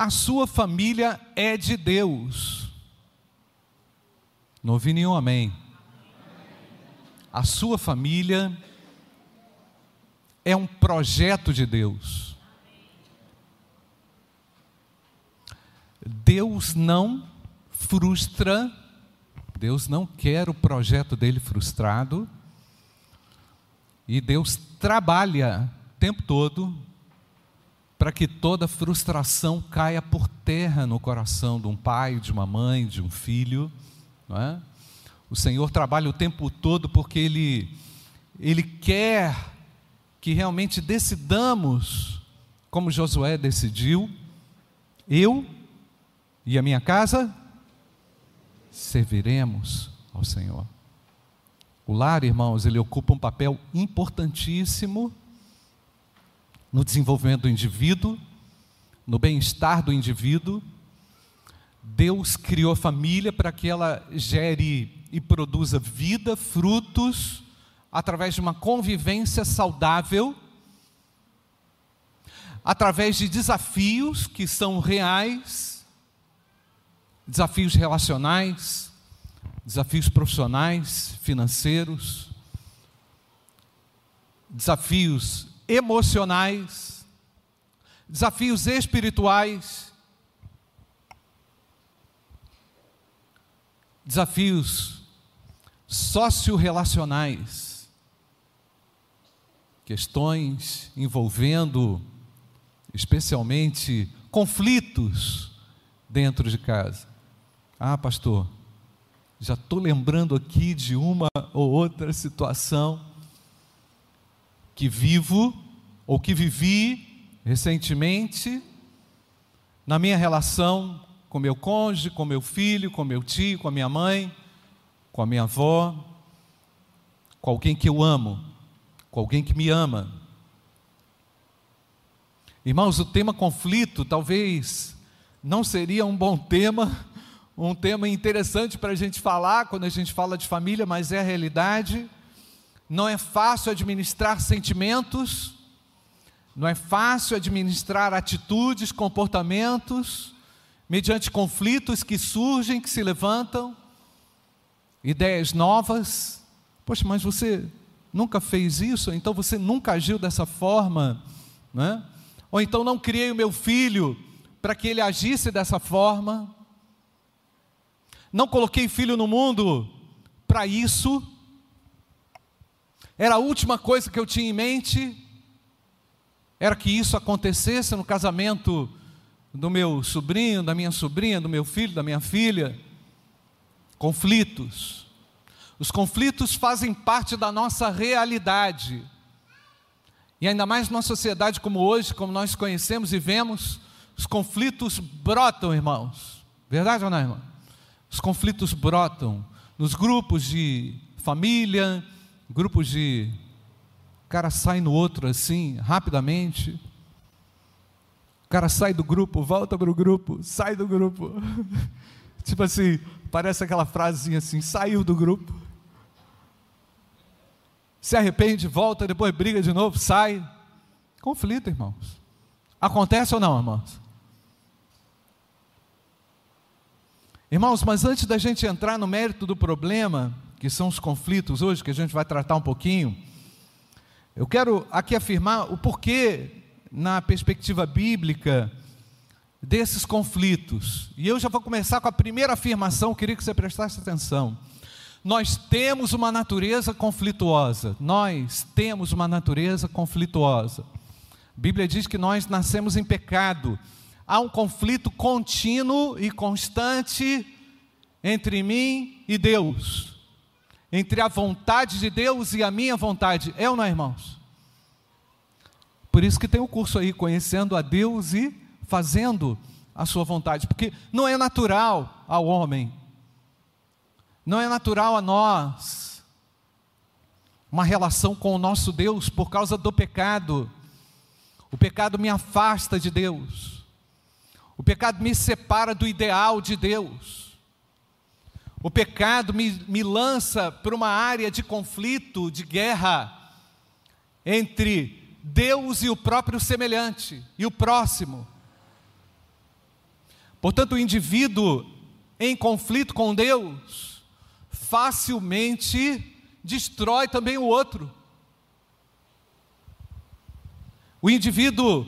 a sua família é de Deus. Não ouvi nenhum amém. A sua família é um projeto de Deus. Deus não frustra, Deus não quer o projeto dele frustrado, e Deus trabalha o tempo todo para que toda frustração caia por terra no coração de um pai, de uma mãe, de um filho. É? O Senhor trabalha o tempo todo porque Ele, Ele quer que realmente decidamos, como Josué decidiu, eu e a minha casa serviremos ao Senhor. O lar, irmãos, ele ocupa um papel importantíssimo no desenvolvimento do indivíduo, no bem-estar do indivíduo. Deus criou a família para que ela gere e produza vida, frutos, através de uma convivência saudável, através de desafios que são reais, desafios relacionais, desafios profissionais, financeiros, desafios emocionais, desafios espirituais, desafios socio-relacionais, questões envolvendo especialmente conflitos dentro de casa. Ah, pastor, já estou lembrando aqui de uma ou outra situação que vivo ou que vivi recentemente na minha relação com meu cônjuge, com meu filho, com meu tio, com a minha mãe, com a minha avó, com alguém que eu amo, com alguém que me ama. Irmãos, o tema conflito talvez não seria um bom tema, um tema interessante para a gente falar quando a gente fala de família, mas é a realidade não é fácil administrar sentimentos, não é fácil administrar atitudes, comportamentos, mediante conflitos que surgem, que se levantam, ideias novas. Poxa, mas você nunca fez isso, então você nunca agiu dessa forma, né? ou então não criei o meu filho para que ele agisse dessa forma, não coloquei filho no mundo para isso, era a última coisa que eu tinha em mente, era que isso acontecesse no casamento do meu sobrinho, da minha sobrinha, do meu filho, da minha filha. Conflitos. Os conflitos fazem parte da nossa realidade. E ainda mais numa sociedade como hoje, como nós conhecemos e vemos, os conflitos brotam, irmãos. Verdade ou não, irmão? Os conflitos brotam nos grupos de família, grupos de. Cara sai no outro assim, rapidamente. O cara sai do grupo, volta para o grupo, sai do grupo. tipo assim, parece aquela frasezinha assim: saiu do grupo. Se arrepende, volta, depois briga de novo, sai. Conflito, irmãos. Acontece ou não, irmãos? Irmãos, mas antes da gente entrar no mérito do problema, que são os conflitos hoje, que a gente vai tratar um pouquinho, eu quero aqui afirmar o porquê, na perspectiva bíblica, desses conflitos. E eu já vou começar com a primeira afirmação, queria que você prestasse atenção. Nós temos uma natureza conflituosa. Nós temos uma natureza conflituosa. A Bíblia diz que nós nascemos em pecado. Há um conflito contínuo e constante entre mim e Deus entre a vontade de Deus e a minha vontade. É ou não é, irmãos? Por isso que tem o um curso aí, conhecendo a Deus e fazendo a sua vontade, porque não é natural ao homem, não é natural a nós, uma relação com o nosso Deus por causa do pecado. O pecado me afasta de Deus, o pecado me separa do ideal de Deus. O pecado me, me lança para uma área de conflito, de guerra entre Deus e o próprio semelhante e o próximo. Portanto, o indivíduo em conflito com Deus facilmente destrói também o outro. O indivíduo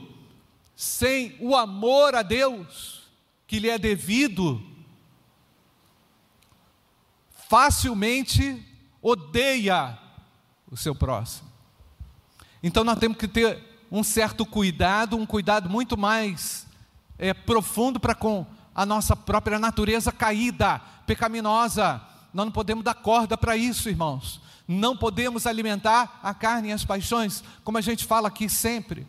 sem o amor a Deus que lhe é devido, facilmente odeia o seu próximo. Então nós temos que ter um certo cuidado, um cuidado muito mais é, profundo para com a nossa própria natureza caída, pecaminosa. Nós não podemos dar corda para isso, irmãos. Não podemos alimentar a carne e as paixões, como a gente fala aqui sempre.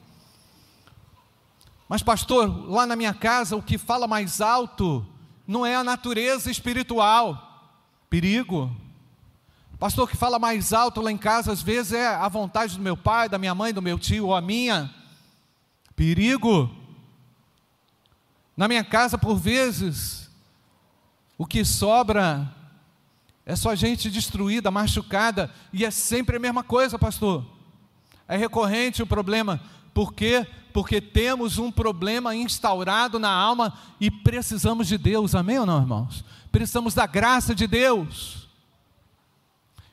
Mas, pastor, lá na minha casa, o que fala mais alto não é a natureza espiritual. Perigo. Pastor, que fala mais alto lá em casa, às vezes, é a vontade do meu pai, da minha mãe, do meu tio ou a minha. Perigo. Na minha casa, por vezes, o que sobra é só gente destruída, machucada, e é sempre a mesma coisa, pastor. É recorrente o problema. Por quê? Porque temos um problema instaurado na alma e precisamos de Deus, amém ou não, irmãos? Precisamos da graça de Deus.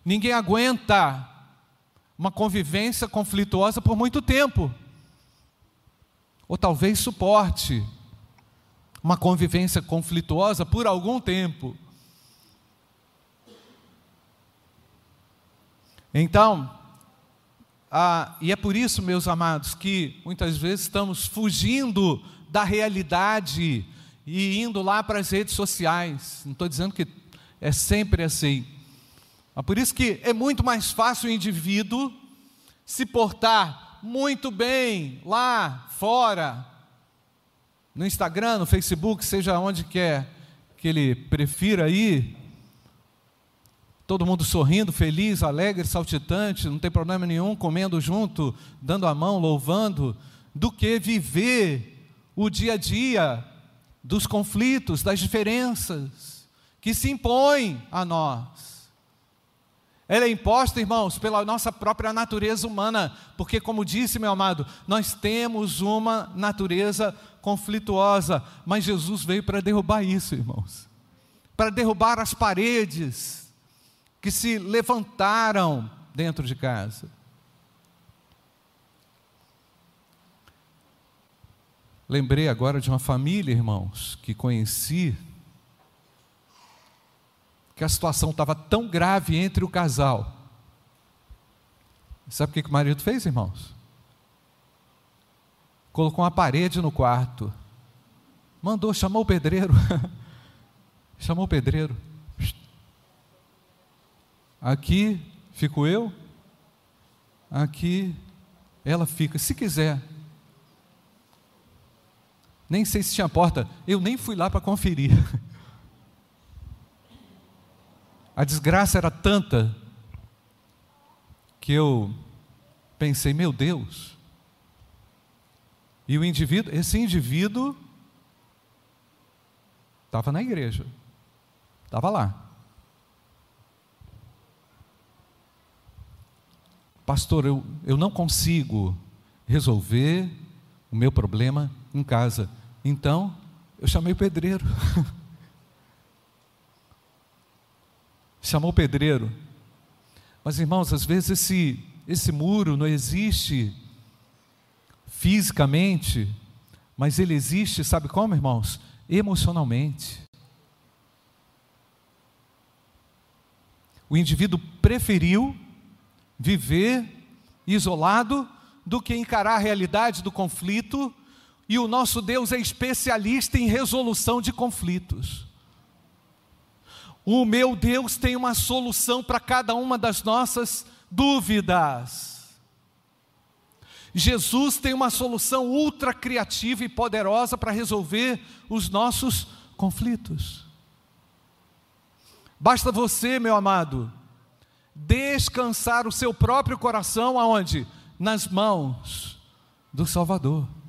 Ninguém aguenta uma convivência conflituosa por muito tempo, ou talvez suporte uma convivência conflituosa por algum tempo. Então, ah, e é por isso, meus amados, que muitas vezes estamos fugindo da realidade e indo lá para as redes sociais. Não estou dizendo que é sempre assim. É por isso que é muito mais fácil o indivíduo se portar muito bem lá fora, no Instagram, no Facebook, seja onde quer que ele prefira ir, todo mundo sorrindo, feliz, alegre, saltitante, não tem problema nenhum, comendo junto, dando a mão, louvando, do que viver o dia a dia dos conflitos, das diferenças que se impõem a nós. Ela é imposta, irmãos, pela nossa própria natureza humana, porque, como disse meu amado, nós temos uma natureza conflituosa, mas Jesus veio para derrubar isso, irmãos, para derrubar as paredes que se levantaram dentro de casa. Lembrei agora de uma família, irmãos, que conheci, que a situação estava tão grave entre o casal. Sabe o que, que o marido fez, irmãos? Colocou uma parede no quarto. Mandou, chamou o pedreiro. chamou o pedreiro. Aqui fico eu, aqui ela fica, se quiser. Nem sei se tinha porta, eu nem fui lá para conferir. A desgraça era tanta que eu pensei, meu Deus. E o indivíduo, esse indivíduo estava na igreja, estava lá. pastor, eu, eu não consigo resolver o meu problema em casa. Então, eu chamei o pedreiro. Chamou o pedreiro. Mas, irmãos, às vezes esse, esse muro não existe fisicamente, mas ele existe, sabe como, irmãos? Emocionalmente. O indivíduo preferiu viver isolado do que encarar a realidade do conflito, e o nosso Deus é especialista em resolução de conflitos. O meu Deus tem uma solução para cada uma das nossas dúvidas. Jesus tem uma solução ultra criativa e poderosa para resolver os nossos conflitos. Basta você, meu amado, descansar o seu próprio coração aonde? Nas mãos do Salvador.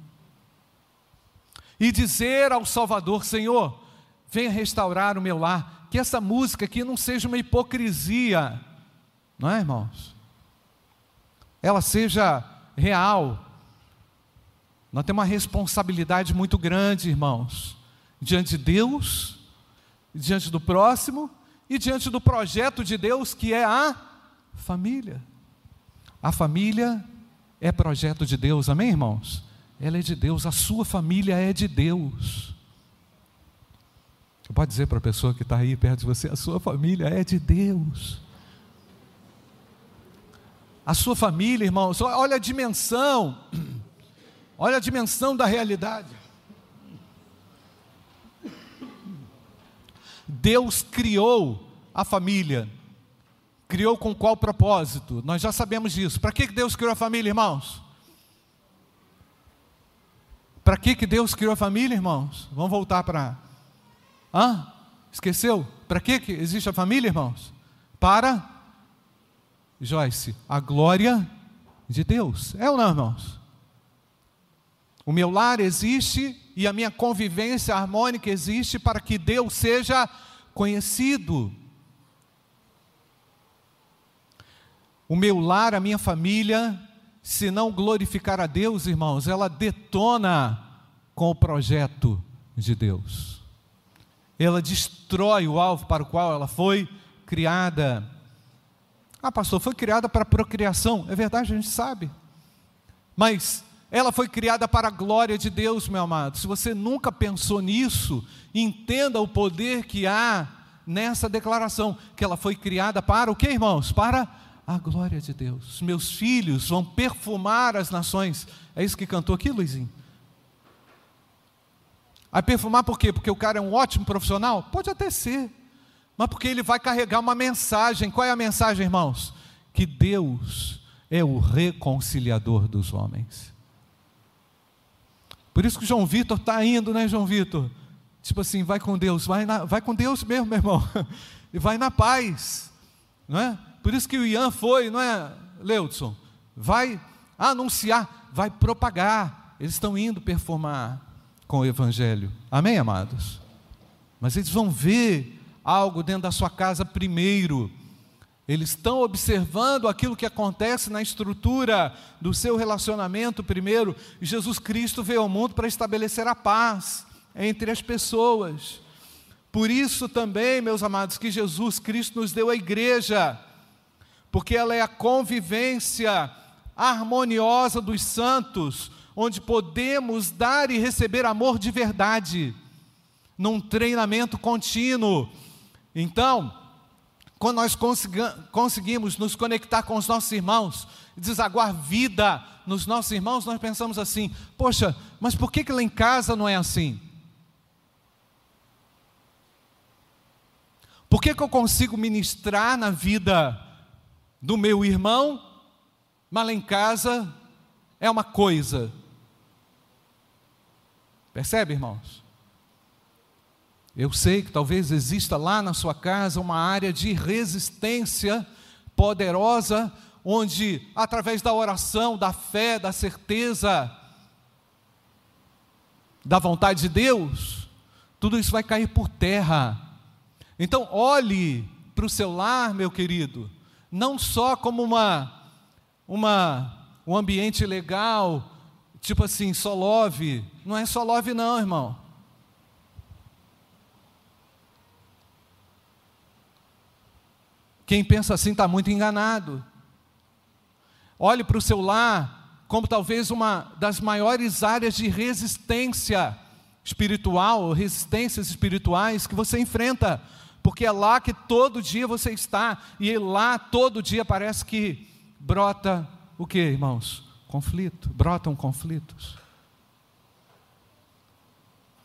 E dizer ao Salvador: Senhor, venha restaurar o meu lar. Que essa música aqui não seja uma hipocrisia, não é, irmãos? Ela seja real. Nós temos uma responsabilidade muito grande, irmãos, diante de Deus, diante do próximo e diante do projeto de Deus que é a família. A família é projeto de Deus, amém, irmãos? Ela é de Deus, a sua família é de Deus. Você pode dizer para a pessoa que está aí perto de você: a sua família é de Deus. A sua família, irmãos, olha a dimensão, olha a dimensão da realidade. Deus criou a família. Criou com qual propósito? Nós já sabemos disso. Para que Deus criou a família, irmãos? Para que Deus criou a família, irmãos? Vamos voltar para. Hã? Esqueceu? Para que existe a família, irmãos? Para, Joyce, a glória de Deus. É ou não, irmãos? O meu lar existe e a minha convivência harmônica existe para que Deus seja conhecido. O meu lar, a minha família, se não glorificar a Deus, irmãos, ela detona com o projeto de Deus. Ela destrói o alvo para o qual ela foi criada. Ah, pastor, foi criada para procriação. É verdade, a gente sabe. Mas ela foi criada para a glória de Deus, meu amado. Se você nunca pensou nisso, entenda o poder que há nessa declaração, que ela foi criada para o que, irmãos? Para a glória de Deus. Meus filhos vão perfumar as nações. É isso que cantou aqui, Luizinho? Vai perfumar por quê? Porque o cara é um ótimo profissional? Pode até ser. Mas porque ele vai carregar uma mensagem. Qual é a mensagem, irmãos? Que Deus é o reconciliador dos homens. Por isso que João Vitor está indo, né, João Vitor? Tipo assim, vai com Deus, vai, na, vai com Deus mesmo, meu irmão. E vai na paz. Não é? Por isso que o Ian foi, não é, Leudson? Vai anunciar, vai propagar. Eles estão indo performar com o Evangelho. Amém, amados? Mas eles vão ver algo dentro da sua casa primeiro. Eles estão observando aquilo que acontece na estrutura do seu relacionamento primeiro. Jesus Cristo veio ao mundo para estabelecer a paz entre as pessoas. Por isso também, meus amados, que Jesus Cristo nos deu a igreja, porque ela é a convivência harmoniosa dos santos, onde podemos dar e receber amor de verdade, num treinamento contínuo. Então, quando nós conseguimos nos conectar com os nossos irmãos, desaguar vida nos nossos irmãos, nós pensamos assim: poxa, mas por que, que lá em casa não é assim? Por que, que eu consigo ministrar na vida do meu irmão, mas lá em casa é uma coisa? Percebe, irmãos? Eu sei que talvez exista lá na sua casa uma área de resistência poderosa, onde, através da oração, da fé, da certeza, da vontade de Deus, tudo isso vai cair por terra. Então, olhe para o seu lar, meu querido, não só como uma, uma, um ambiente legal, tipo assim, só love. Não é só love, não, irmão. Quem pensa assim está muito enganado. Olhe para o seu lar como talvez uma das maiores áreas de resistência espiritual, resistências espirituais que você enfrenta, porque é lá que todo dia você está, e lá todo dia parece que brota o que, irmãos? Conflito, brotam conflitos.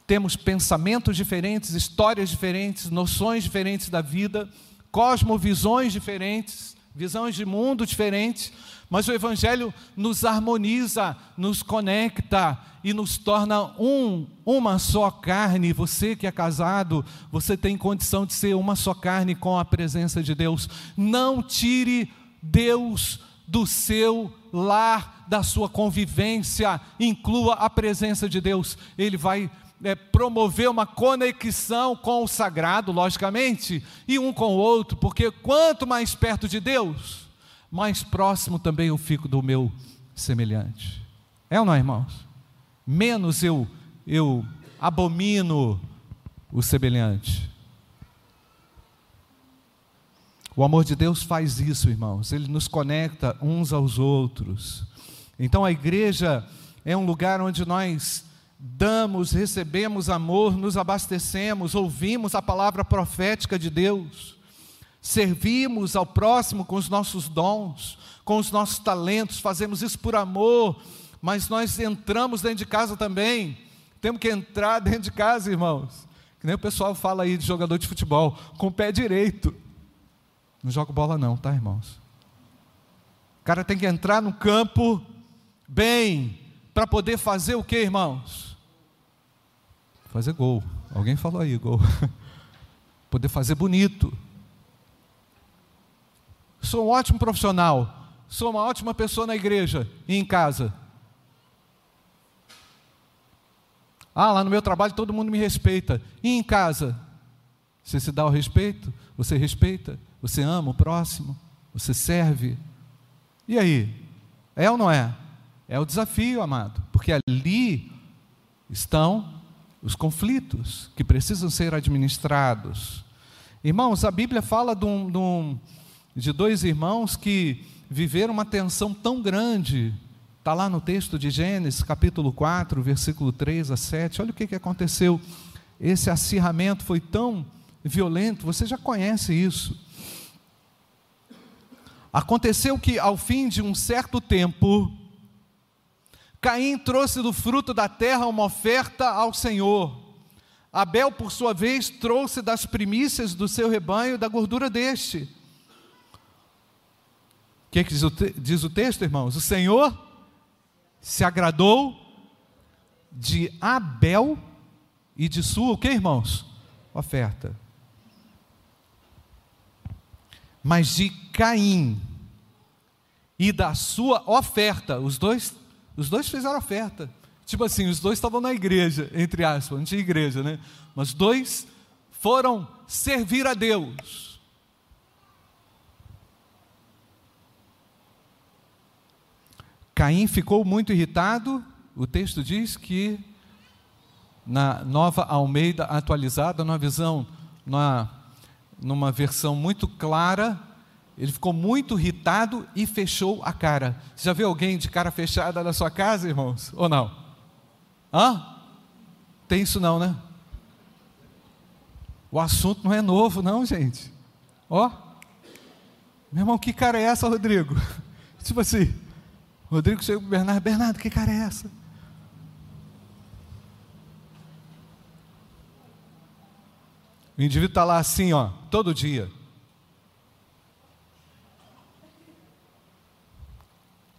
Temos pensamentos diferentes, histórias diferentes, noções diferentes da vida, cosmovisões diferentes, visões de mundo diferentes, mas o Evangelho nos harmoniza, nos conecta e nos torna um, uma só carne. Você que é casado, você tem condição de ser uma só carne com a presença de Deus. Não tire Deus do seu lar, da sua convivência, inclua a presença de Deus. Ele vai é, promover uma conexão com o sagrado, logicamente, e um com o outro, porque quanto mais perto de Deus, mais próximo também eu fico do meu semelhante. É ou não, irmãos? Menos eu, eu abomino o semelhante. O amor de Deus faz isso, irmãos, ele nos conecta uns aos outros. Então a igreja é um lugar onde nós damos, recebemos amor, nos abastecemos, ouvimos a palavra profética de Deus, servimos ao próximo com os nossos dons, com os nossos talentos, fazemos isso por amor, mas nós entramos dentro de casa também, temos que entrar dentro de casa, irmãos. Que nem o pessoal fala aí de jogador de futebol, com o pé direito. Não joga bola, não, tá, irmãos? O cara tem que entrar no campo bem, para poder fazer o que, irmãos? Fazer gol. Alguém falou aí, gol. poder fazer bonito. Sou um ótimo profissional. Sou uma ótima pessoa na igreja e em casa. Ah, lá no meu trabalho todo mundo me respeita. E em casa? Você se dá o respeito? Você respeita? Você ama o próximo? Você serve? E aí? É ou não é? É o desafio, amado, porque ali estão os conflitos que precisam ser administrados. Irmãos, a Bíblia fala de, um, de, um, de dois irmãos que viveram uma tensão tão grande Está lá no texto de Gênesis, capítulo 4, versículo 3 a 7. Olha o que, que aconteceu. Esse acirramento foi tão violento, você já conhece isso. Aconteceu que, ao fim de um certo tempo, Caim trouxe do fruto da terra uma oferta ao Senhor. Abel, por sua vez, trouxe das primícias do seu rebanho da gordura deste. Que, que diz, o diz o texto, irmãos? O Senhor se agradou de Abel e de sua, o que irmãos? Oferta. Mas de Caim e da sua oferta, os dois, os dois fizeram oferta. Tipo assim, os dois estavam na igreja, entre aspas, não tinha igreja, né? Mas dois foram servir a Deus. Caim ficou muito irritado, o texto diz que na nova Almeida atualizada, numa visão, numa, numa versão muito clara, ele ficou muito irritado e fechou a cara. Você já viu alguém de cara fechada na sua casa, irmãos? Ou não? Hã? Tem isso não, né? O assunto não é novo, não, gente. Ó. Meu irmão, que cara é essa, Rodrigo? Tipo assim, Rodrigo chegou para o Bernardo, Bernardo, que cara é essa? O indivíduo está lá assim, ó, todo dia.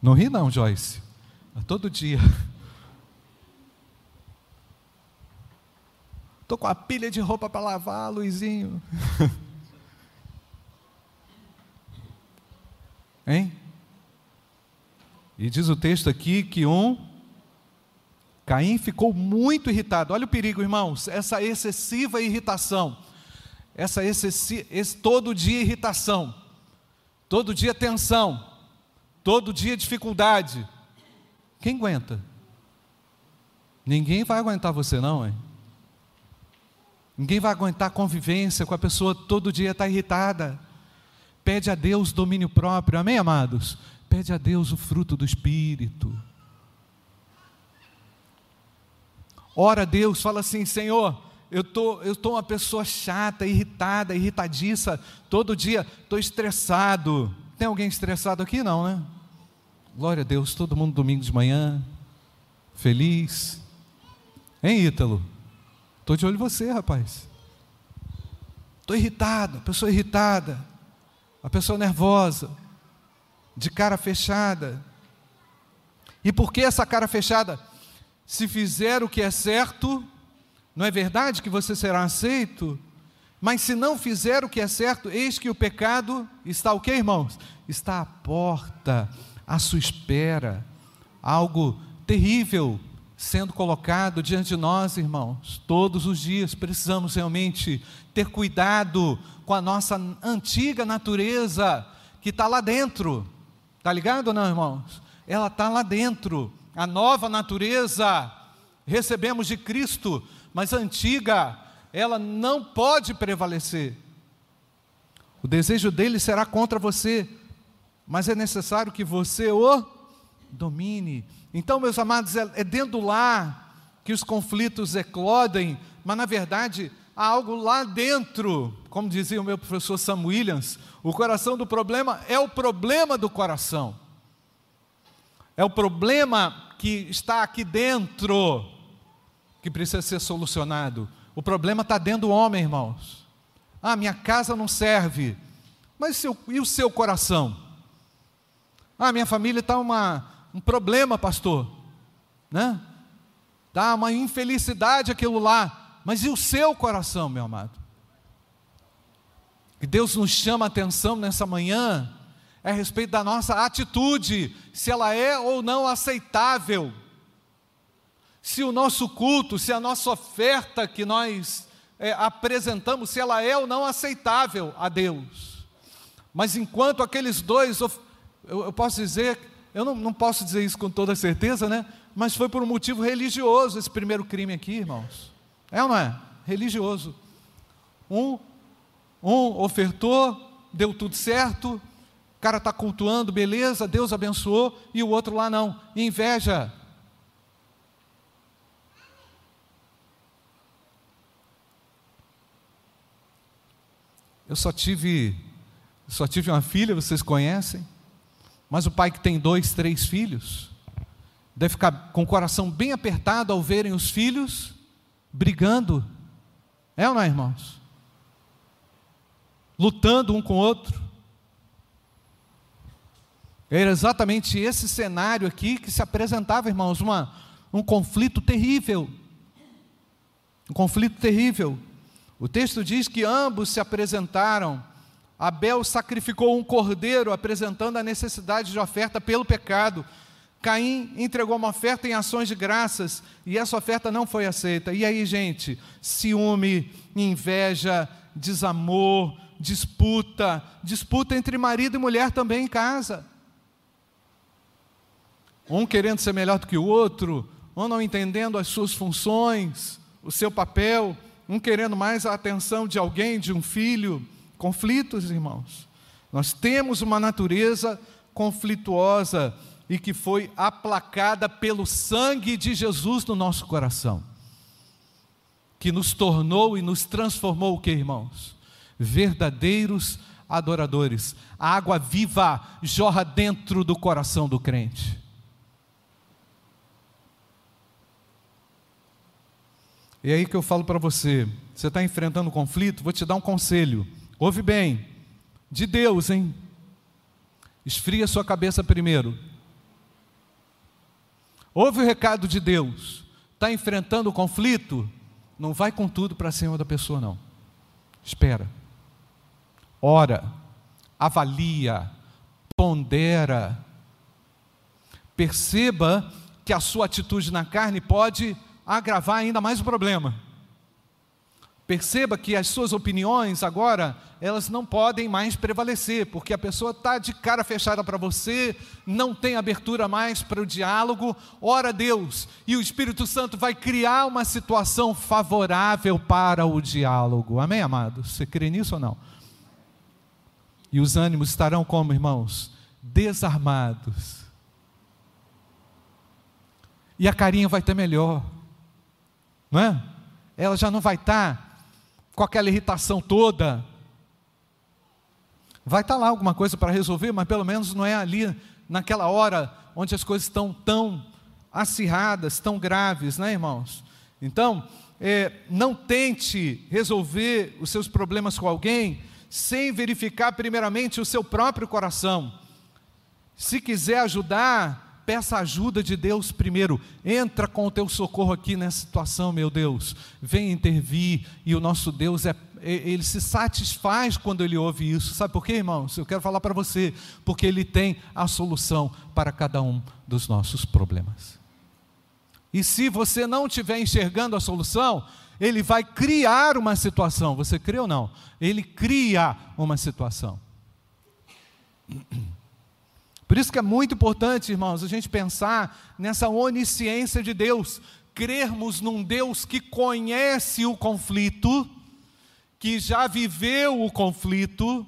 Não ri não, Joyce. É todo dia. Estou com a pilha de roupa para lavar, Luizinho. hein? E diz o texto aqui que um Caim ficou muito irritado. Olha o perigo, irmãos, essa excessiva irritação. Essa excessi esse, todo dia irritação. Todo dia tensão. Todo dia dificuldade. Quem aguenta? Ninguém vai aguentar você não, hein? Ninguém vai aguentar convivência com a pessoa todo dia está irritada. Pede a Deus domínio próprio. Amém, amados? Pede a Deus o fruto do Espírito. Ora a Deus, fala assim: Senhor, eu tô, eu tô uma pessoa chata, irritada, irritadiça, todo dia estou estressado. Tem alguém estressado aqui? Não, né? Glória a Deus, todo mundo domingo de manhã, feliz. Hein, Ítalo? Estou de olho em você, rapaz. Estou irritado, a pessoa irritada, a pessoa nervosa de cara fechada. E por que essa cara fechada? Se fizer o que é certo, não é verdade que você será aceito? Mas se não fizer o que é certo, eis que o pecado está o que, irmãos? Está à porta, à sua espera. Algo terrível sendo colocado diante de nós, irmãos. Todos os dias precisamos realmente ter cuidado com a nossa antiga natureza que está lá dentro. Está ligado ou não, irmãos? Ela está lá dentro. A nova natureza recebemos de Cristo, mas a antiga, ela não pode prevalecer. O desejo dele será contra você, mas é necessário que você o domine. Então, meus amados, é, é dentro lar que os conflitos eclodem, mas na verdade há algo lá dentro, como dizia o meu professor Sam Williams, o coração do problema é o problema do coração. É o problema que está aqui dentro que precisa ser solucionado. O problema está dentro do homem, irmãos. Ah, minha casa não serve. Mas e o seu coração? Ah, minha família está um problema, pastor. Né? Dá uma infelicidade aquilo lá. Mas e o seu coração, meu amado? Que Deus nos chama a atenção nessa manhã é a respeito da nossa atitude, se ela é ou não aceitável. Se o nosso culto, se a nossa oferta que nós é, apresentamos, se ela é ou não aceitável a Deus. Mas enquanto aqueles dois, eu, eu posso dizer, eu não, não posso dizer isso com toda certeza, né? Mas foi por um motivo religioso esse primeiro crime aqui, irmãos. É ou não é? Religioso. Um, um ofertou, deu tudo certo, o cara está cultuando, beleza, Deus abençoou, e o outro lá não. Inveja. Eu só tive, só tive uma filha, vocês conhecem, mas o pai que tem dois, três filhos, deve ficar com o coração bem apertado ao verem os filhos brigando. É ou não, é, irmãos? Lutando um com o outro. Era exatamente esse cenário aqui que se apresentava, irmãos, uma, um conflito terrível. Um conflito terrível. O texto diz que ambos se apresentaram. Abel sacrificou um cordeiro, apresentando a necessidade de oferta pelo pecado. Caim entregou uma oferta em ações de graças e essa oferta não foi aceita. E aí, gente, ciúme, inveja, desamor, disputa, disputa entre marido e mulher também em casa. Um querendo ser melhor do que o outro, um não entendendo as suas funções, o seu papel um querendo mais a atenção de alguém, de um filho. Conflitos, irmãos. Nós temos uma natureza conflituosa e que foi aplacada pelo sangue de Jesus no nosso coração, que nos tornou e nos transformou o que, irmãos? Verdadeiros adoradores. A água viva jorra dentro do coração do crente. E aí que eu falo para você, você está enfrentando um conflito, vou te dar um conselho. Ouve bem, de Deus, hein? Esfria sua cabeça primeiro. Ouve o recado de Deus. Está enfrentando o conflito? Não vai com tudo para cima da pessoa, não. Espera. Ora, avalia, pondera. Perceba que a sua atitude na carne pode agravar ainda mais o problema. Perceba que as suas opiniões agora, elas não podem mais prevalecer, porque a pessoa está de cara fechada para você, não tem abertura mais para o diálogo. Ora Deus, e o Espírito Santo vai criar uma situação favorável para o diálogo. Amém, amados? Você crê nisso ou não? E os ânimos estarão como, irmãos? Desarmados. E a carinha vai ter melhor não é? Ela já não vai estar tá com aquela irritação toda. Vai estar tá lá alguma coisa para resolver, mas pelo menos não é ali, naquela hora, onde as coisas estão tão acirradas, tão graves, né, irmãos? Então, é, não tente resolver os seus problemas com alguém sem verificar primeiramente o seu próprio coração. Se quiser ajudar, peça ajuda de Deus primeiro. Entra com o teu socorro aqui nessa situação, meu Deus. Vem intervir e o nosso Deus é ele se satisfaz quando ele ouve isso. Sabe por quê, irmãos? Eu quero falar para você, porque ele tem a solução para cada um dos nossos problemas. E se você não estiver enxergando a solução, ele vai criar uma situação. Você crê ou não? Ele cria uma situação. Por isso que é muito importante, irmãos, a gente pensar nessa onisciência de Deus. crermos num Deus que conhece o conflito, que já viveu o conflito,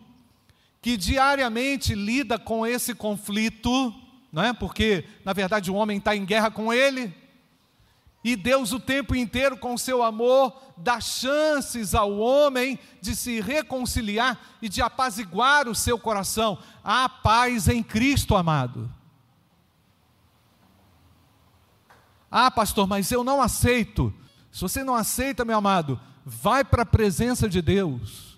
que diariamente lida com esse conflito, não é? Porque na verdade o homem está em guerra com ele. E Deus o tempo inteiro, com seu amor, dá chances ao homem de se reconciliar e de apaziguar o seu coração. Há paz em Cristo, amado. Ah, pastor, mas eu não aceito. Se você não aceita, meu amado, vai para a presença de Deus.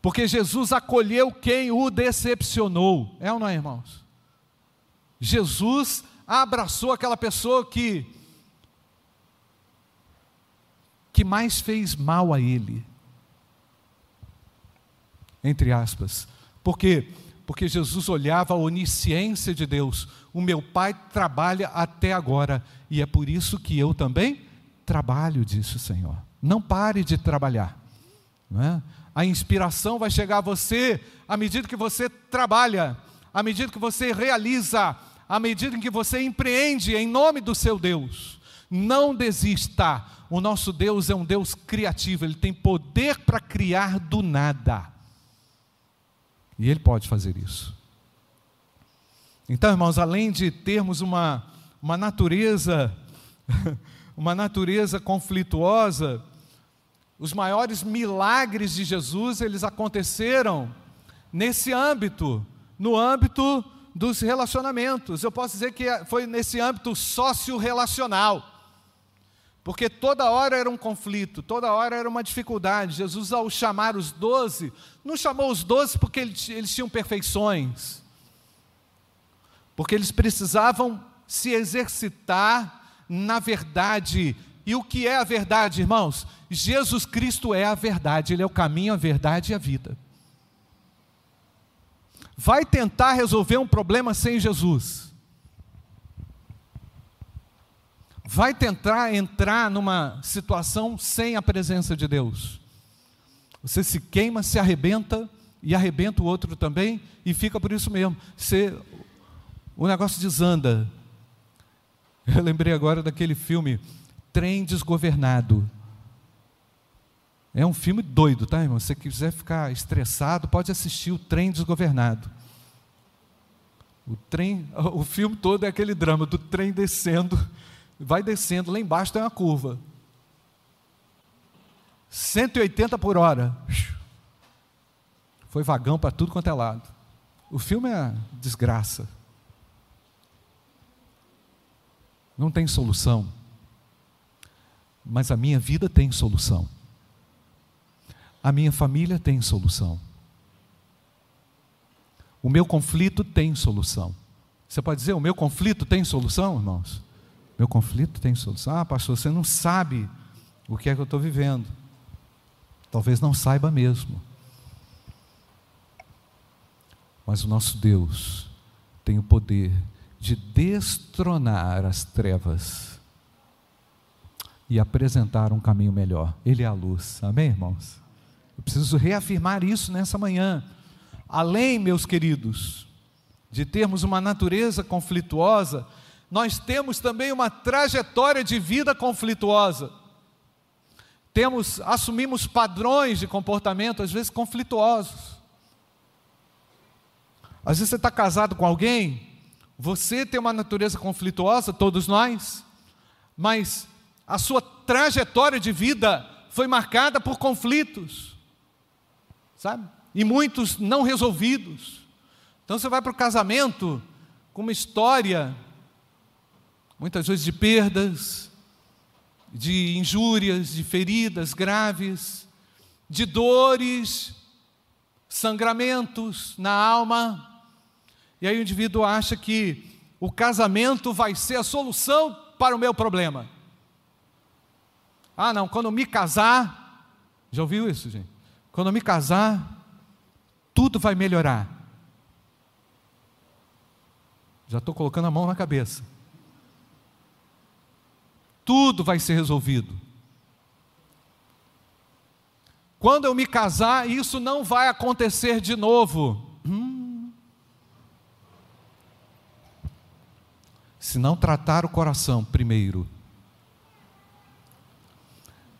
Porque Jesus acolheu quem o decepcionou. É ou não é, irmãos? Jesus abraçou aquela pessoa que que mais fez mal a ele. Entre aspas. Porque porque Jesus olhava a onisciência de Deus. O meu pai trabalha até agora e é por isso que eu também trabalho, disse o Senhor. Não pare de trabalhar. Não é? A inspiração vai chegar a você à medida que você trabalha, à medida que você realiza, à medida que você empreende em nome do seu Deus. Não desista. O nosso Deus é um Deus criativo, ele tem poder para criar do nada. E Ele pode fazer isso. Então, irmãos, além de termos uma, uma natureza, uma natureza conflituosa, os maiores milagres de Jesus, eles aconteceram nesse âmbito, no âmbito dos relacionamentos. Eu posso dizer que foi nesse âmbito socio-relacional. Porque toda hora era um conflito, toda hora era uma dificuldade. Jesus, ao chamar os doze, não chamou os doze porque eles tinham perfeições, porque eles precisavam se exercitar na verdade. E o que é a verdade, irmãos? Jesus Cristo é a verdade, Ele é o caminho, a verdade e a vida. Vai tentar resolver um problema sem Jesus vai tentar entrar numa situação sem a presença de Deus. Você se queima, se arrebenta e arrebenta o outro também e fica por isso mesmo. Você, o negócio desanda. Eu lembrei agora daquele filme Trem Desgovernado. É um filme doido, tá, irmão? Se você quiser ficar estressado, pode assistir o Trem Desgovernado. O trem, o filme todo é aquele drama do trem descendo vai descendo, lá embaixo tem uma curva. 180 por hora. Foi vagão para tudo quanto é lado. O filme é desgraça. Não tem solução. Mas a minha vida tem solução. A minha família tem solução. O meu conflito tem solução. Você pode dizer, o meu conflito tem solução, irmãos? Meu conflito tem solução. Ah, pastor, você não sabe o que é que eu estou vivendo. Talvez não saiba mesmo. Mas o nosso Deus tem o poder de destronar as trevas e apresentar um caminho melhor. Ele é a luz. Amém, irmãos? Eu preciso reafirmar isso nessa manhã. Além, meus queridos, de termos uma natureza conflituosa, nós temos também uma trajetória de vida conflituosa. Temos, assumimos padrões de comportamento, às vezes conflituosos. Às vezes você está casado com alguém, você tem uma natureza conflituosa, todos nós, mas a sua trajetória de vida foi marcada por conflitos, sabe? E muitos não resolvidos. Então você vai para o casamento com uma história muitas vezes de perdas, de injúrias, de feridas graves, de dores, sangramentos na alma. E aí o indivíduo acha que o casamento vai ser a solução para o meu problema. Ah, não, quando me casar, já ouviu isso, gente? Quando eu me casar, tudo vai melhorar. Já estou colocando a mão na cabeça tudo vai ser resolvido. Quando eu me casar, isso não vai acontecer de novo. Hum. se não tratar o coração primeiro.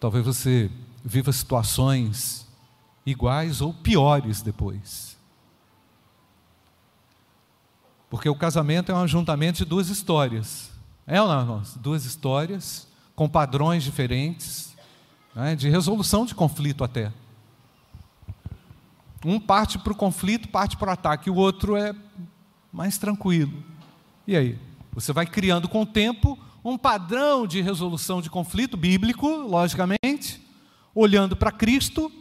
Talvez você viva situações iguais ou piores depois. Porque o casamento é um ajuntamento de duas histórias. É ou não, irmãos? Duas histórias com padrões diferentes, né, de resolução de conflito até. Um parte para o conflito, parte para o ataque, o outro é mais tranquilo. E aí? Você vai criando com o tempo um padrão de resolução de conflito bíblico, logicamente, olhando para Cristo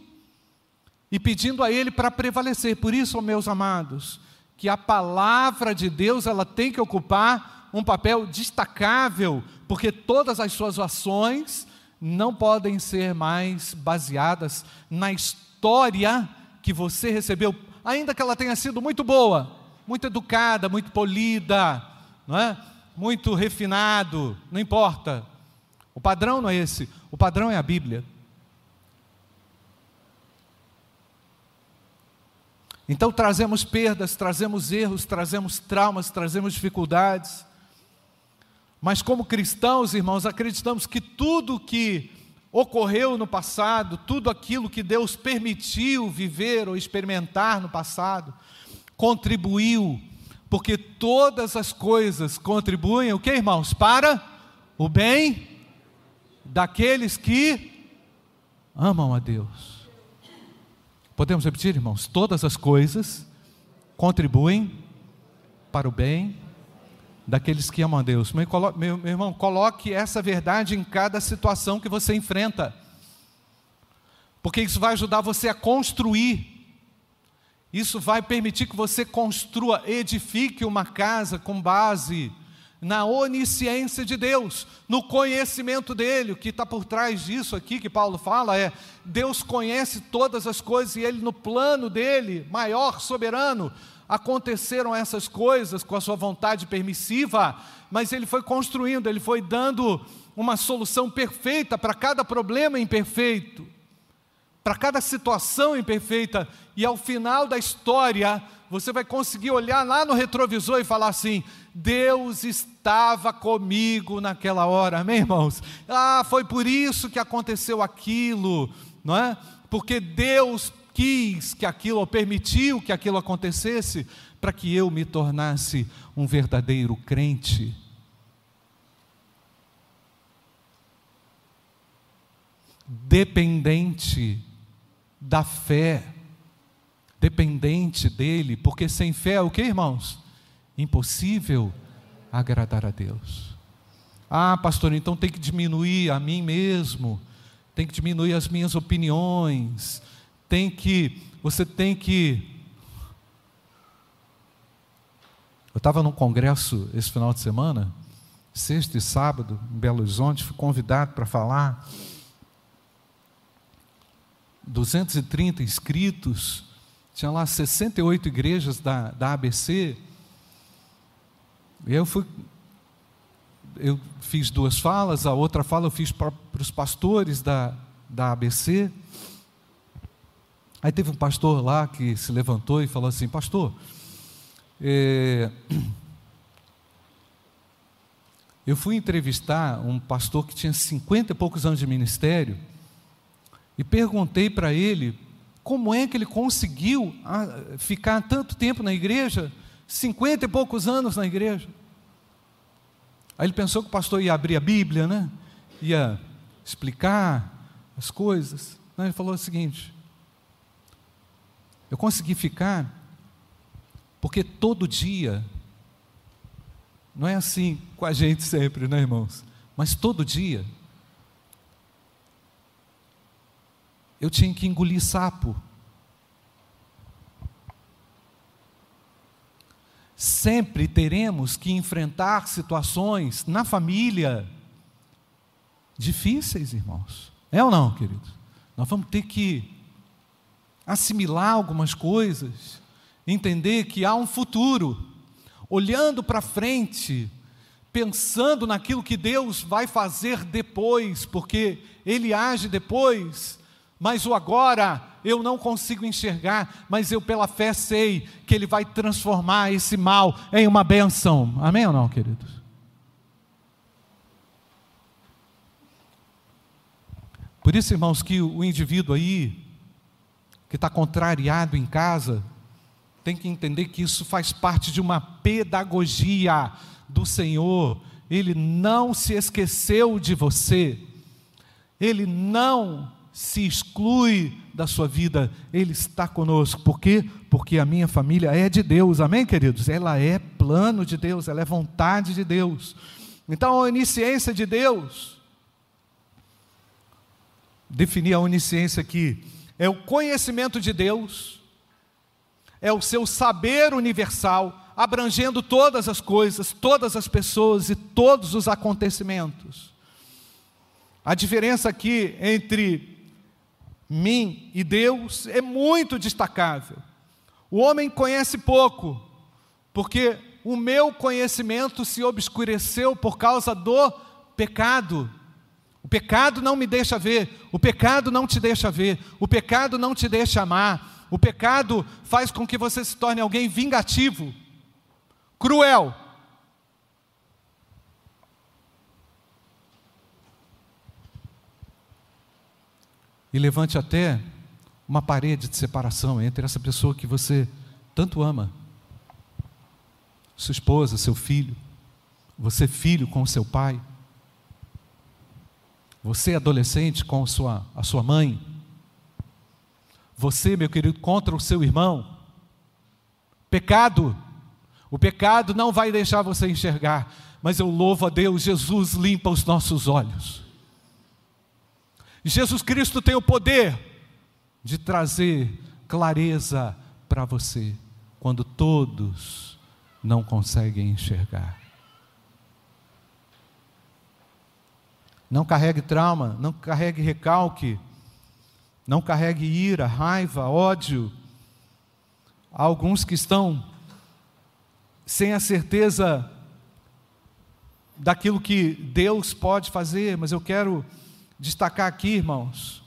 e pedindo a Ele para prevalecer. Por isso, meus amados, que a palavra de Deus ela tem que ocupar um papel destacável, porque todas as suas ações não podem ser mais baseadas na história que você recebeu, ainda que ela tenha sido muito boa, muito educada, muito polida, não é? muito refinado, não importa. O padrão não é esse, o padrão é a Bíblia. Então trazemos perdas, trazemos erros, trazemos traumas, trazemos dificuldades. Mas como cristãos, irmãos, acreditamos que tudo que ocorreu no passado, tudo aquilo que Deus permitiu viver ou experimentar no passado, contribuiu, porque todas as coisas contribuem, o que, irmãos? Para o bem daqueles que amam a Deus. Podemos repetir, irmãos? Todas as coisas contribuem para o bem daqueles que amam a Deus. Meu, meu, meu irmão, coloque essa verdade em cada situação que você enfrenta, porque isso vai ajudar você a construir. Isso vai permitir que você construa, edifique uma casa com base na onisciência de Deus, no conhecimento dele. O que está por trás disso aqui que Paulo fala é: Deus conhece todas as coisas e ele, no plano dele, maior, soberano, aconteceram essas coisas com a sua vontade permissiva, mas ele foi construindo, ele foi dando uma solução perfeita para cada problema imperfeito, para cada situação imperfeita, e ao final da história, você vai conseguir olhar lá no retrovisor e falar assim: Deus estava comigo naquela hora, amém, irmãos? Ah, foi por isso que aconteceu aquilo, não é? Porque Deus quis que aquilo, ou permitiu que aquilo acontecesse, para que eu me tornasse um verdadeiro crente. Dependente da fé, dependente dele, porque sem fé é o que, irmãos? Impossível agradar a Deus. Ah, pastor, então tem que diminuir a mim mesmo, tem que diminuir as minhas opiniões, tem que, você tem que. Eu estava num congresso esse final de semana, sexta e sábado, em Belo Horizonte, fui convidado para falar. 230 inscritos, tinha lá 68 igrejas da, da ABC. E eu fui, eu fiz duas falas, a outra fala eu fiz para, os pastores da, da ABC. Aí teve um pastor lá que se levantou e falou assim: Pastor, é... eu fui entrevistar um pastor que tinha cinquenta e poucos anos de ministério e perguntei para ele como é que ele conseguiu ah, ficar tanto tempo na igreja, cinquenta e poucos anos na igreja. Aí ele pensou que o pastor ia abrir a Bíblia, né? Ia explicar as coisas. Ele falou o seguinte: eu consegui ficar porque todo dia, não é assim com a gente sempre, né, irmãos? Mas todo dia, eu tinha que engolir sapo. Sempre teremos que enfrentar situações na família difíceis, irmãos. É ou não, queridos? Nós vamos ter que assimilar algumas coisas, entender que há um futuro, olhando para frente, pensando naquilo que Deus vai fazer depois, porque Ele age depois, mas o agora eu não consigo enxergar, mas eu pela fé sei que Ele vai transformar esse mal em uma bênção. Amém ou não, queridos? Por isso, irmãos, que o indivíduo aí, que está contrariado em casa, tem que entender que isso faz parte de uma pedagogia do Senhor. Ele não se esqueceu de você, ele não se exclui da sua vida, ele está conosco. Por quê? Porque a minha família é de Deus, amém, queridos? Ela é plano de Deus, ela é vontade de Deus. Então, a onisciência de Deus, definir a onisciência aqui, é o conhecimento de Deus, é o seu saber universal, abrangendo todas as coisas, todas as pessoas e todos os acontecimentos. A diferença aqui entre mim e Deus é muito destacável. O homem conhece pouco, porque o meu conhecimento se obscureceu por causa do pecado. O pecado não me deixa ver, o pecado não te deixa ver, o pecado não te deixa amar, o pecado faz com que você se torne alguém vingativo, cruel. E levante até uma parede de separação entre essa pessoa que você tanto ama, sua esposa, seu filho, você filho com seu pai, você adolescente com sua, a sua mãe, você, meu querido, contra o seu irmão. Pecado, o pecado não vai deixar você enxergar, mas eu louvo a Deus, Jesus limpa os nossos olhos. Jesus Cristo tem o poder de trazer clareza para você, quando todos não conseguem enxergar. Não carregue trauma, não carregue recalque, não carregue ira, raiva, ódio. Há alguns que estão sem a certeza daquilo que Deus pode fazer, mas eu quero destacar aqui, irmãos.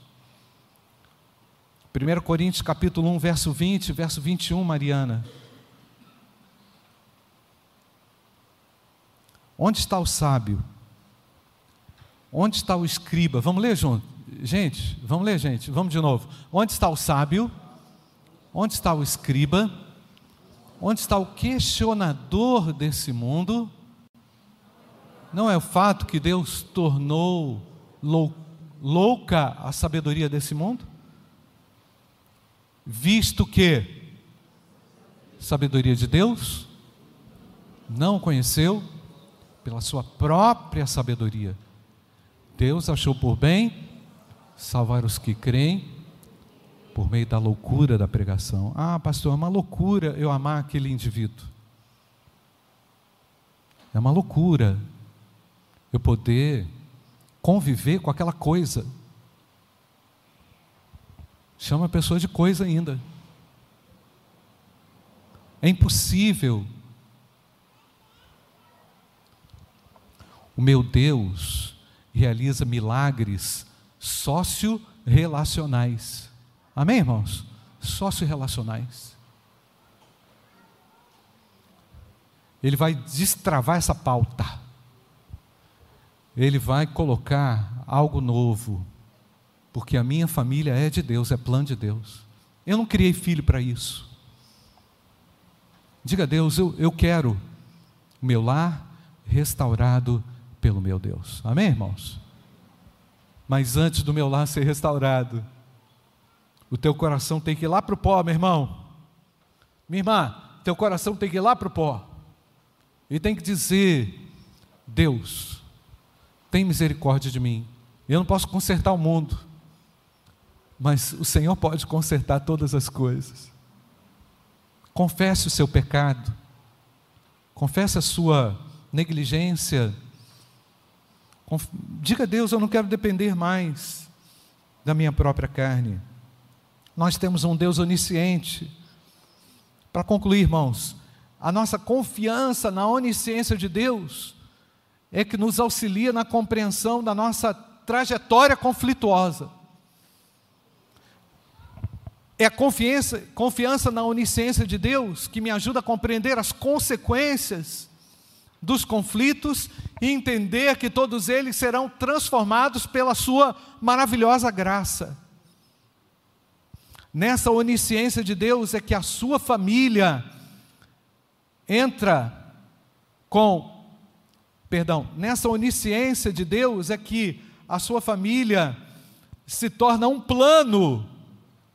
1 Coríntios capítulo 1, verso 20, verso 21, Mariana. Onde está o sábio? Onde está o escriba? Vamos ler junto. Gente, vamos ler, gente. Vamos de novo. Onde está o sábio? Onde está o escriba? Onde está o questionador desse mundo? Não é o fato que Deus tornou louca a sabedoria desse mundo? Visto que sabedoria de Deus não conheceu pela sua própria sabedoria Deus achou por bem salvar os que creem por meio da loucura da pregação. Ah, pastor, é uma loucura eu amar aquele indivíduo. É uma loucura eu poder conviver com aquela coisa. Chama a pessoa de coisa ainda. É impossível. O meu Deus realiza milagres socio-relacionais. Amém, irmãos? Socio-relacionais. Ele vai destravar essa pauta. Ele vai colocar algo novo. Porque a minha família é de Deus, é plano de Deus. Eu não criei filho para isso. Diga a Deus, eu, eu quero o meu lar restaurado pelo meu Deus. Amém, irmãos? Mas antes do meu lar ser restaurado, o teu coração tem que ir lá para o pó, meu irmão. Minha irmã, teu coração tem que ir lá para o pó. E tem que dizer: Deus, tem misericórdia de mim. Eu não posso consertar o mundo, mas o Senhor pode consertar todas as coisas. Confesse o seu pecado, confesse a sua negligência Diga a Deus: eu não quero depender mais da minha própria carne. Nós temos um Deus onisciente. Para concluir, irmãos, a nossa confiança na onisciência de Deus é que nos auxilia na compreensão da nossa trajetória conflituosa. É a confiança, confiança na onisciência de Deus que me ajuda a compreender as consequências dos conflitos e entender que todos eles serão transformados pela Sua maravilhosa graça. Nessa onisciência de Deus é que a sua família entra com, perdão, nessa onisciência de Deus é que a sua família se torna um plano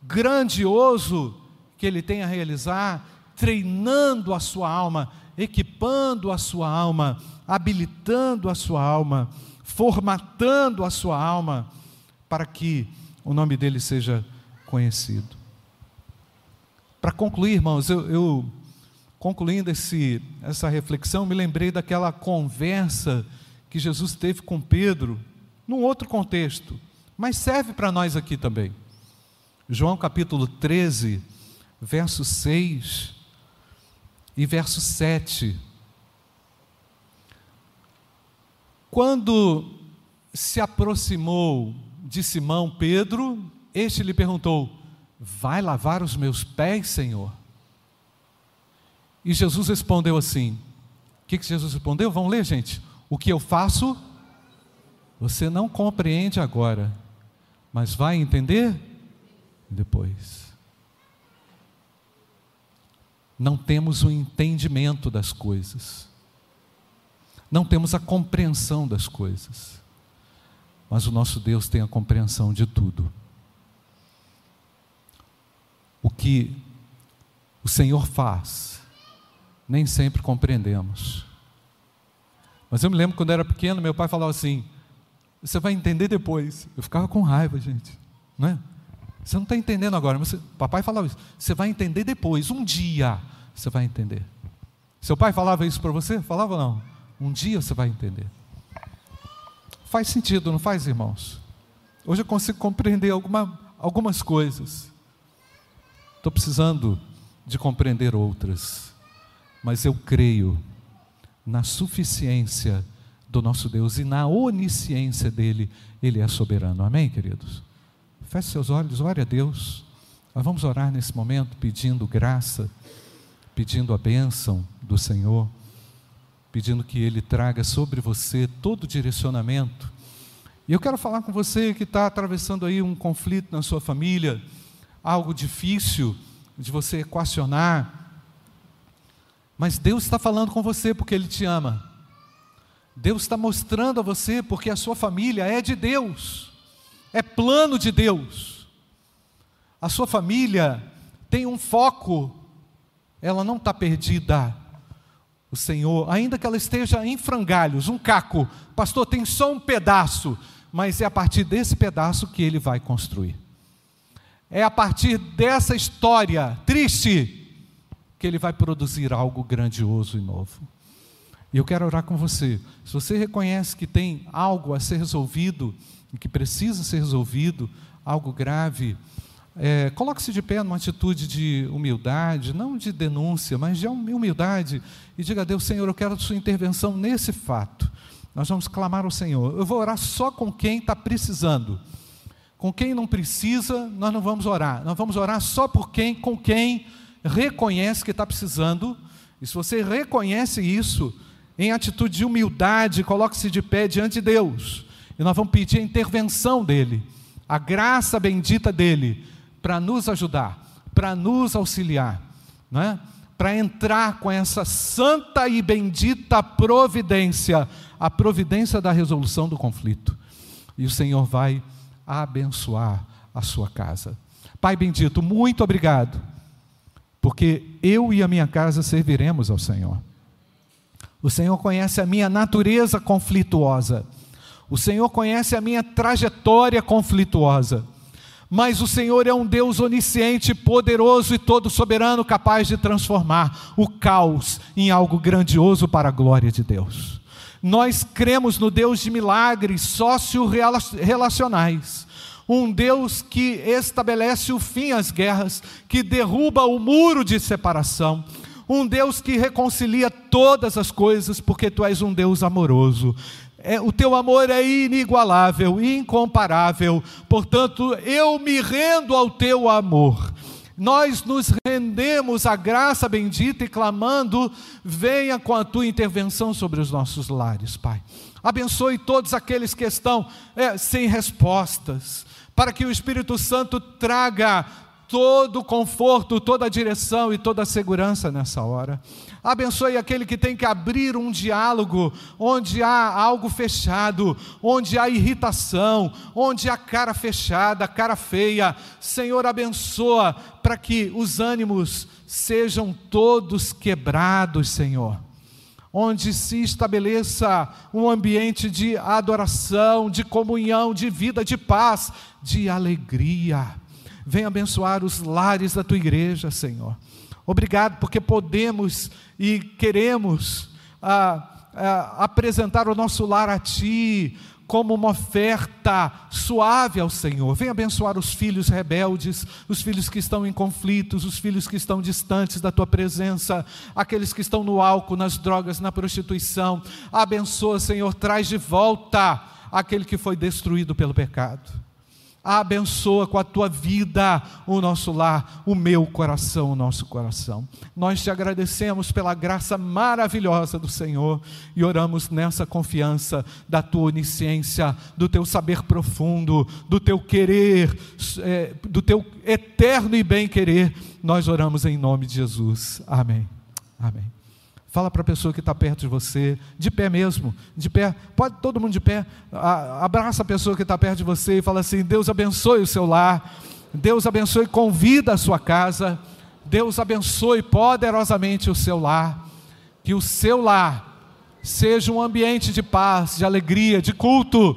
grandioso que ele tem a realizar, treinando a sua alma, equipando a sua alma, habilitando a sua alma, formatando a sua alma, para que o nome dele seja conhecido. Para concluir, irmãos, eu, eu concluindo esse, essa reflexão, me lembrei daquela conversa que Jesus teve com Pedro, num outro contexto, mas serve para nós aqui também. João capítulo 13, verso 6 e verso 7. Quando se aproximou de Simão Pedro, este lhe perguntou: Vai lavar os meus pés, Senhor? E Jesus respondeu assim: O que, que Jesus respondeu? Vamos ler, gente. O que eu faço, você não compreende agora, mas vai entender depois. Não temos o entendimento das coisas, não temos a compreensão das coisas, mas o nosso Deus tem a compreensão de tudo. O que o Senhor faz, nem sempre compreendemos. Mas eu me lembro quando eu era pequeno, meu pai falava assim: você vai entender depois. Eu ficava com raiva, gente. Não é? Você não está entendendo agora. Mas você, papai falava isso. Você vai entender depois. Um dia você vai entender. Seu pai falava isso para você? Falava não. Um dia você vai entender. Faz sentido, não faz, irmãos? Hoje eu consigo compreender alguma, algumas coisas. Estou precisando de compreender outras. Mas eu creio na suficiência do nosso Deus e na onisciência dele, ele é soberano. Amém, queridos? Feche seus olhos, ore a Deus. Nós vamos orar nesse momento pedindo graça, pedindo a bênção do Senhor, pedindo que Ele traga sobre você todo o direcionamento. E eu quero falar com você que está atravessando aí um conflito na sua família, algo difícil de você equacionar, mas Deus está falando com você porque Ele te ama. Deus está mostrando a você porque a sua família é de Deus, é plano de Deus. A sua família tem um foco, ela não está perdida. O Senhor, ainda que ela esteja em frangalhos, um caco, pastor, tem só um pedaço, mas é a partir desse pedaço que ele vai construir. É a partir dessa história triste que ele vai produzir algo grandioso e novo. E eu quero orar com você. Se você reconhece que tem algo a ser resolvido, que precisa ser resolvido, algo grave, é, coloque-se de pé numa atitude de humildade, não de denúncia, mas de humildade, e diga a Deus: Senhor, eu quero a sua intervenção nesse fato. Nós vamos clamar ao Senhor. Eu vou orar só com quem está precisando. Com quem não precisa, nós não vamos orar. Nós vamos orar só por quem, com quem reconhece que está precisando. E se você reconhece isso, em atitude de humildade, coloque-se de pé diante de Deus. E nós vamos pedir a intervenção dEle, a graça bendita dEle, para nos ajudar, para nos auxiliar, né? para entrar com essa santa e bendita providência, a providência da resolução do conflito. E o Senhor vai abençoar a sua casa. Pai bendito, muito obrigado, porque eu e a minha casa serviremos ao Senhor. O Senhor conhece a minha natureza conflituosa. O Senhor conhece a minha trajetória conflituosa. Mas o Senhor é um Deus onisciente, poderoso e todo soberano, capaz de transformar o caos em algo grandioso para a glória de Deus. Nós cremos no Deus de milagres socio-relacionais um Deus que estabelece o fim às guerras, que derruba o muro de separação, um Deus que reconcilia todas as coisas, porque tu és um Deus amoroso. É, o teu amor é inigualável, incomparável, portanto, eu me rendo ao teu amor. Nós nos rendemos à graça bendita e clamando, venha com a tua intervenção sobre os nossos lares, Pai. Abençoe todos aqueles que estão é, sem respostas, para que o Espírito Santo traga todo o conforto, toda a direção e toda a segurança nessa hora. Abençoe aquele que tem que abrir um diálogo onde há algo fechado, onde há irritação, onde há cara fechada, cara feia. Senhor, abençoa para que os ânimos sejam todos quebrados, Senhor onde se estabeleça um ambiente de adoração, de comunhão, de vida, de paz, de alegria. Venha abençoar os lares da tua igreja, Senhor. Obrigado porque podemos e queremos ah, ah, apresentar o nosso lar a Ti como uma oferta suave ao Senhor. Venha abençoar os filhos rebeldes, os filhos que estão em conflitos, os filhos que estão distantes da Tua presença, aqueles que estão no álcool, nas drogas, na prostituição. Abençoa, Senhor, traz de volta aquele que foi destruído pelo pecado. Abençoa com a tua vida o nosso lar, o meu coração, o nosso coração. Nós te agradecemos pela graça maravilhosa do Senhor e oramos nessa confiança da tua onisciência, do teu saber profundo, do teu querer, é, do teu eterno e bem querer. Nós oramos em nome de Jesus. Amém. Amém. Fala para a pessoa que está perto de você, de pé mesmo, de pé, pode todo mundo de pé, abraça a pessoa que está perto de você e fala assim: Deus abençoe o seu lar, Deus abençoe com vida a sua casa, Deus abençoe poderosamente o seu lar, que o seu lar seja um ambiente de paz, de alegria, de culto,